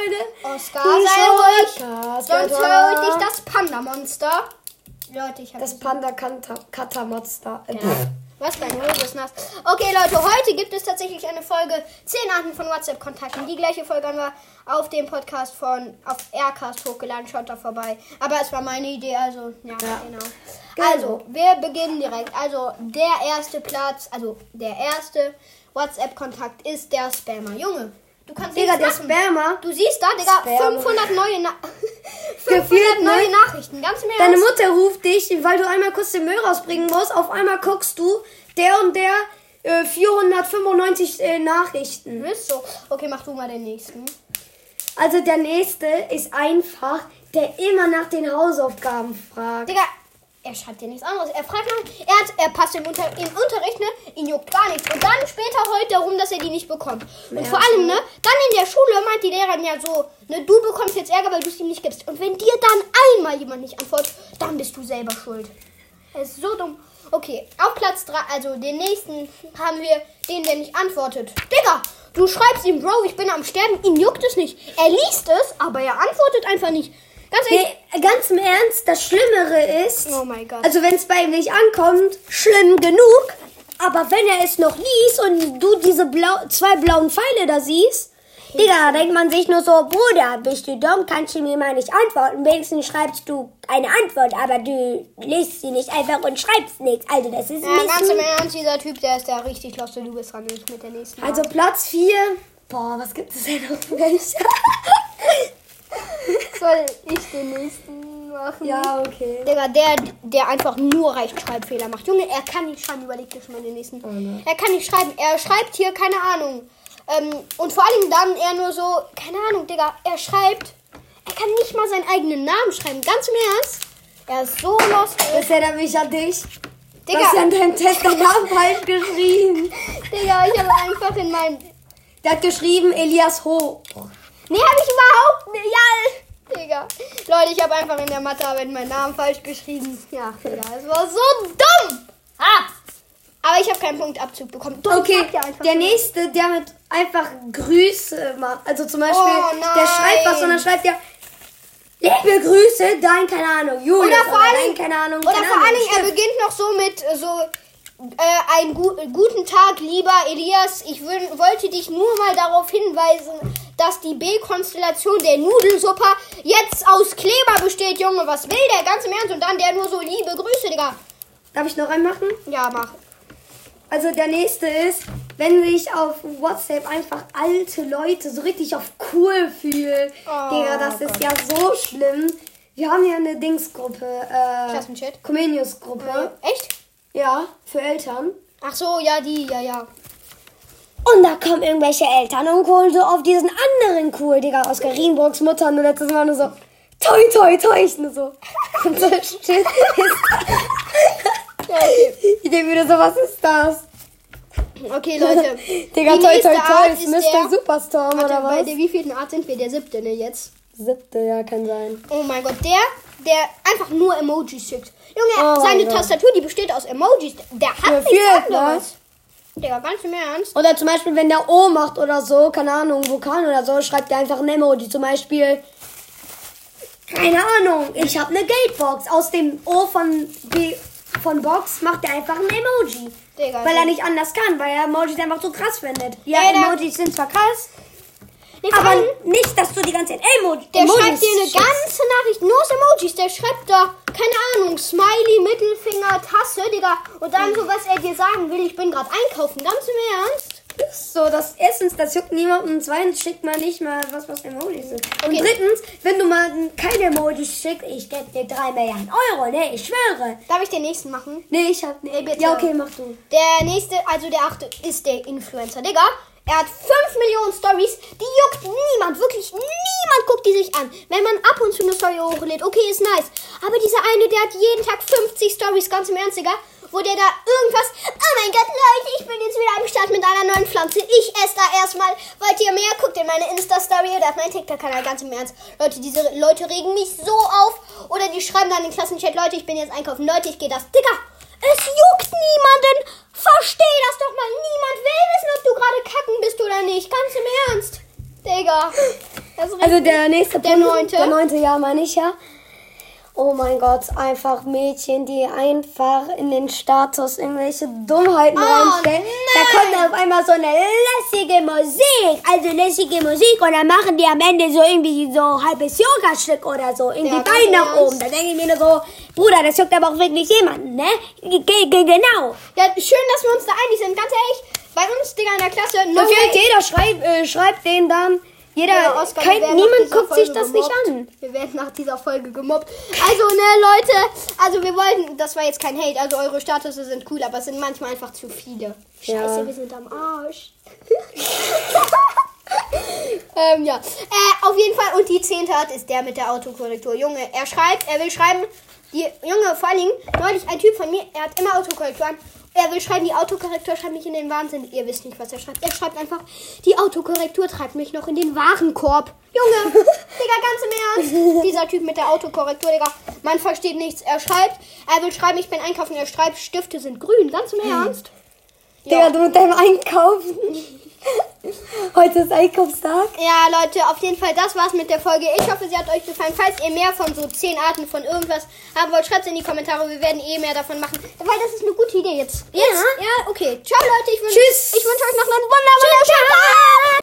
Freunde. Oscar, sei ruhig. Sonst höre ich das Panda-Monster. Leute, ich habe Das Panda-Kata-Monster. Äh, Was dein Hose ist nass. Okay, Leute, heute gibt es tatsächlich eine Folge 10 Arten von WhatsApp-Kontakten. Die gleiche Folge haben wir auf dem Podcast von auf Aircast hochgeladen. Schaut da vorbei. Aber es war meine Idee, also ja, Ja. genau. Genau. Also, wir beginnen direkt. Also, der erste Platz, also der erste WhatsApp-Kontakt ist der Spammer. Junge, du kannst Digga, der machen. Spammer. Du siehst da, Digga, Spammer. 500 neue, Na Gefühlt, 500 neue ne? Nachrichten. Ganz Ernst. Deine Mutter ruft dich, weil du einmal kurz den Müll rausbringen musst. Auf einmal guckst du, der und der äh, 495 äh, Nachrichten. Ist so. Okay, mach du mal den nächsten. Also der nächste ist einfach, der immer nach den Hausaufgaben fragt. Digga, er schreibt dir nichts anderes. Er fragt nach, er, hat, er passt im, Unter, im Unterricht, ne? Ihn juckt gar nichts. Und dann später heult er rum, dass er die nicht bekommt. Und Ja, vor allem, ne? Dann in der Schule meint die Lehrerin ja so, ne? Du bekommst jetzt Ärger, weil du es ihm nicht gibst. Und wenn dir dann einmal jemand nicht antwortet, dann bist du selber schuld. Er ist so dumm. Okay, auf Platz 3, also den nächsten haben wir den, der nicht antwortet. Digga, du schreibst ihm, Bro, ich bin am Sterben, ihn juckt es nicht. Er liest es, aber er antwortet einfach nicht. Ganz. Nee, ganz im Ernst, das Schlimmere ist, Oh mein Gott. also wenn es bei ihm nicht ankommt, schlimm genug. Aber wenn er es noch liest und du diese blau, zwei blauen Pfeile da siehst, Digga, da denkt man sich nur so, Bruder, bist du dumm, kannst du mir mal nicht antworten. Wenigstens schreibst du eine Antwort, aber du liest sie nicht einfach und schreibst nichts. Also das ist ein Ja, ganz im. Ernst, dieser Typ, der ist ja richtig lost und du bist dran mit der nächsten. Also Platz 4. Boah, was gibt es denn noch? soll ich den nächsten machen? ja, okay. Digga, der, der einfach nur Rechtschreibfehler macht. Junge, er kann nicht schreiben, überleg dir schon mal den nächsten. nein. er kann nicht schreiben, er schreibt hier, keine Ahnung. Ähm, und vor allem dann er nur so, keine Ahnung, Digga, er schreibt, er kann nicht mal seinen eigenen Namen schreiben. Ganz im Ernst. Er ist so lost. Das erinnert mich an dich. Du Digga, hast ja in deinem Test deinen Namen falsch geschrieben. Digga, ich habe einfach in meinem Der hat geschrieben Elias Ho. Nee, hab ich überhaupt nicht. Ja, Digga. Leute, ich habe einfach in der Mathearbeit meinen Namen falsch geschrieben. Ja, Digga, es war so dumm. Ah. Aber ich habe keinen Punktabzug bekommen. Doch, Okay, einfach der nächste, der mit einfach Grüße macht. Also zum Beispiel, Oh, der schreibt was und dann schreibt er Liebe Grüße, dein, keine Ahnung, Julius Oder vor allem, keine Ahnung, oder keine vor allem, er beginnt noch so mit äh, so äh, einen gu guten Tag, lieber Elias. Ich wollte dich nur mal darauf hinweisen, dass die B-Konstellation der Nudelsuppe jetzt aus Kleber besteht, Junge. Was will der? Ganz im Ernst. Und dann der nur so liebe Grüße, Digga. Darf ich noch einen machen? Ja, mach. Also der nächste ist, wenn sich auf WhatsApp einfach alte Leute so richtig auf cool fühlen. Oh Digga, das ist ja so schlimm. Wir haben hier eine Dingsgruppe, äh, Klassenchat? Comenius-Gruppe. Echt? Ja, für Eltern. Ach so, ja, die, ja, ja. Und da kommen irgendwelche Eltern und holen so auf diesen anderen cool, Digga, aus Garienburgs Mutter nur letztes Mal nur so, toi, toi, toi, ich nur so. Und so Ja, okay. ich denke wieder so, was ist das? Okay, Leute. Digga, toi, toi, toi, ist Mr. Superstorm Warte, oder bei was? der wievielten Art sind wir? Der siebte, ne, jetzt? Siebte, ja, kann sein. Oh mein Gott, der, der einfach nur Emojis schickt. Junge, Oh seine. Tastatur, die besteht aus Emojis. Der hat Ja, nichts viel, anderes. Digga, ganz im Ernst. Oder zum Beispiel, wenn der O macht oder so, keine Ahnung, Vokal oder so, schreibt er einfach ein Emoji. Zum Beispiel, keine Ahnung, ich habe eine Geldbox. Aus dem O von, B, von Box macht er einfach ein Emoji. Digga, weil er so- nicht anders kann, weil er Emojis einfach so krass findet. Ja, der- Emojis sind zwar krass, Nee, aber nicht, dass du die ganze Zeit Emoji, der Emojis schreibt dir eine ganze Nachricht, nur aus Emojis. Der schreibt da, keine Ahnung, Smiley, Mittelfinger, Tasse, Digga. Und dann so, was er dir sagen will, ich bin gerade einkaufen. Ganz im Ernst. So, das erstens, das juckt niemanden. Und zweitens schickt man nicht mal was, was Emojis sind. Und Okay. drittens, wenn du mal keine Emojis schickst, ich gebe dir drei Milliarden Euro, ne, ich schwöre. Darf ich den nächsten machen? Nee, ich hab. Nee, Ey, bitte. Ja, okay, mach du. Der nächste, also der achte, ist der Influencer, Digga. Er hat 5 Millionen Stories, die juckt niemand, wirklich niemand guckt die sich an. Wenn man ab und zu eine Story hochlädt, okay, ist nice. Aber dieser eine, der hat jeden Tag 50 Stories, ganz im Ernst, Digga, wo der da irgendwas, oh mein Gott, Leute, ich bin jetzt wieder am Start mit einer neuen Pflanze. Ich esse da erstmal. Wollt ihr mehr? Guckt in meine Insta-Story oder auf meinen TikTok-Kanal, ganz im Ernst. Leute, diese Leute regen mich so auf. Oder die schreiben dann in den Klassenchat, Leute, ich bin jetzt einkaufen. Leute, ich gehe das. Digga, es juckt niemanden. Versteh das doch mal. Niemand will wissen, ob du gerade kacken bist oder nicht. Ganz im Ernst. Digga. Also, Also der nächste Der Punkt, neunte. Der neunte Jahr meine ich ja. Oh mein Gott, einfach Mädchen, die einfach in den Status irgendwelche Dummheiten Oh, reinstellen. Da nein. kommt auf einmal so eine lässige Musik, also lässige Musik und dann machen die am Ende so irgendwie so halbes Yoga-Stück oder so, irgendwie Ja, ganz Bein nach oben. Da denke ich mir nur so, Bruder, das juckt aber auch wirklich jemanden, ne? Ge ge genau. ja, schön, dass wir uns da einig sind. Ganz ehrlich, bei uns, Digga, in der Klasse, no way. jeder schreibt, äh, schreibt den dann. Jeder, Ja, Oscar, wir kein, niemand guckt sich Folge das nicht gemobbt. an. Wir werden nach dieser Folge gemobbt. Also, ne, Leute, also wir wollten, das war jetzt kein Hate, also eure Statusse sind cool, aber es sind manchmal einfach zu viele. Scheiße, Ja. wir sind am Arsch. ähm, ja. Äh, auf jeden Fall, und die zehnte Art ist der mit der Autokorrektur. Junge, er schreibt, er will schreiben, die, Junge, vor allen Dingen, neulich ein Typ von mir, er hat immer Autokorrektur an. Er will schreiben, die Autokorrektur schreibt mich in den Wahnsinn. Ihr wisst nicht, was er schreibt. Er schreibt einfach, die Autokorrektur treibt mich noch in den Warenkorb. Junge, Digga, ganz im Ernst. Dieser Typ mit der Autokorrektur, Digga, man versteht nichts. Er schreibt, er will schreiben, ich bin einkaufen. Er schreibt, Stifte sind grün. Ganz im Ernst. Digga, du mit deinem Einkaufen. Heute ist Einkaufstag. Ja, Leute, auf jeden Fall, das war's mit der Folge. Ich hoffe, sie hat euch gefallen. Falls ihr mehr von so 10 Arten von irgendwas haben wollt, schreibt in die Kommentare. Wir werden eh mehr davon machen. Weil das ist eine gute Idee jetzt. Jetzt? Ja, okay. Ciao, Leute. Ich wünsche Tschüss. ich wünsche euch noch einen wundervollen Tag.